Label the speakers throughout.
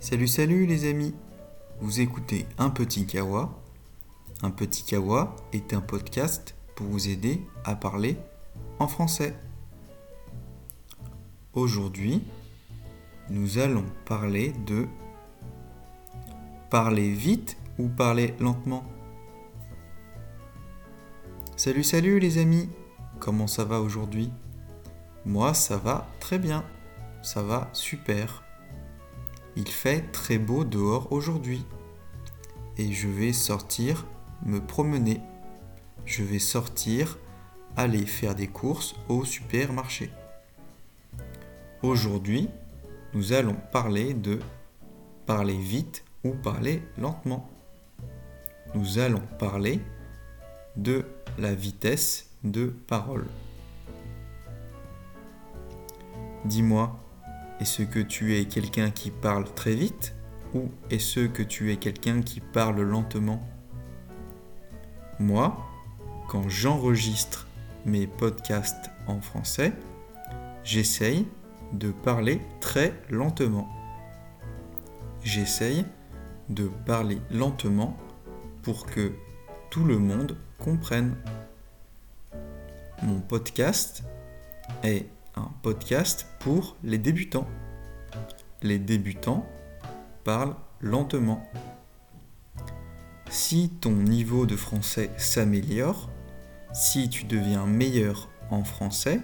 Speaker 1: Salut, salut les amis Vous écoutez Un Petit Kawa. Un Petit Kawa est un podcast pour vous aider à parler en français. Aujourd'hui, nous allons parler de parler vite ou parler lentement. Salut, salut les amis Comment ça va aujourd'hui? Moi, ça va très bien. Ça va super. Il fait très beau dehors aujourd'hui. Et je vais sortir me promener. Je vais sortir aller faire des courses au supermarché. Aujourd'hui, nous allons parler de parler vite ou parler lentement. Nous allons parler de la vitesse de parole. Dis-moi, est-ce que tu es quelqu'un qui parle très vite ou est-ce que tu es quelqu'un qui parle lentement? Moi, quand j'enregistre mes podcasts en français, j'essaye de parler très lentement. J'essaye de parler lentement pour que tout le monde comprenne. Mon podcast est un podcast pour les débutants. Les débutants parlent lentement. Si ton niveau de français s'améliore, si tu deviens meilleur en français,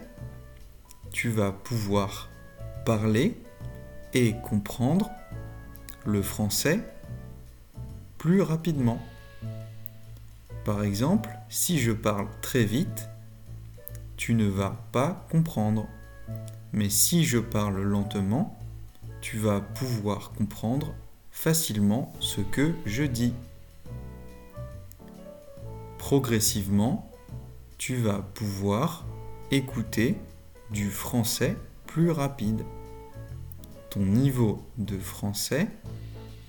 Speaker 1: tu vas pouvoir parler et comprendre le français plus rapidement. Par exemple, si je parle très vite, tu ne vas pas comprendre. Mais si je parle lentement, tu vas pouvoir comprendre facilement ce que je dis. Progressivement, tu vas pouvoir écouter du français plus rapide. Ton niveau de français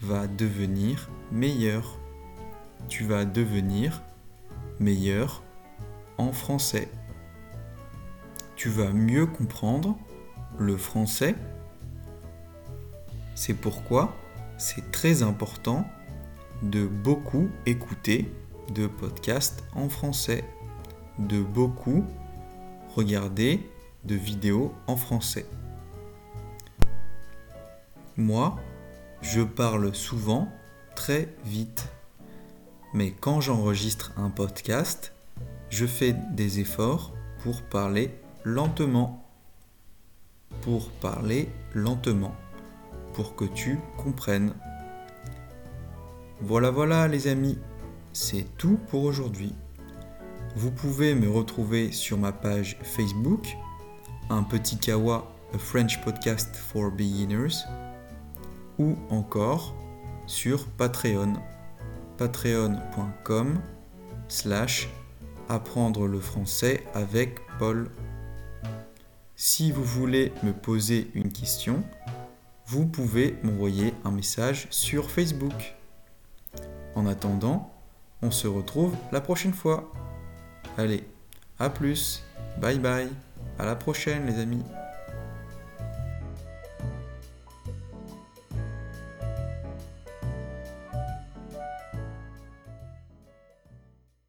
Speaker 1: va devenir meilleur. Tu vas devenir meilleur en français. Tu vas mieux comprendre le français. C'est pourquoi c'est très important de beaucoup écouter de podcasts en français, de beaucoup regarder de vidéos en français. Moi, je parle souvent très vite. Mais quand j'enregistre un podcast, je fais des efforts pour parler lentement. Pour parler lentement. Pour que tu comprennes. Voilà, voilà les amis. C'est tout pour aujourd'hui. Vous pouvez me retrouver sur ma page Facebook, un petit kawa, a French podcast for beginners ou encore sur Patreon, patreon.com slash apprendre le français avec Paul. Si vous voulez me poser une question, vous pouvez m'envoyer un message sur Facebook. En attendant, on se retrouve la prochaine fois. Allez, à plus, bye bye, à la prochaine les amis.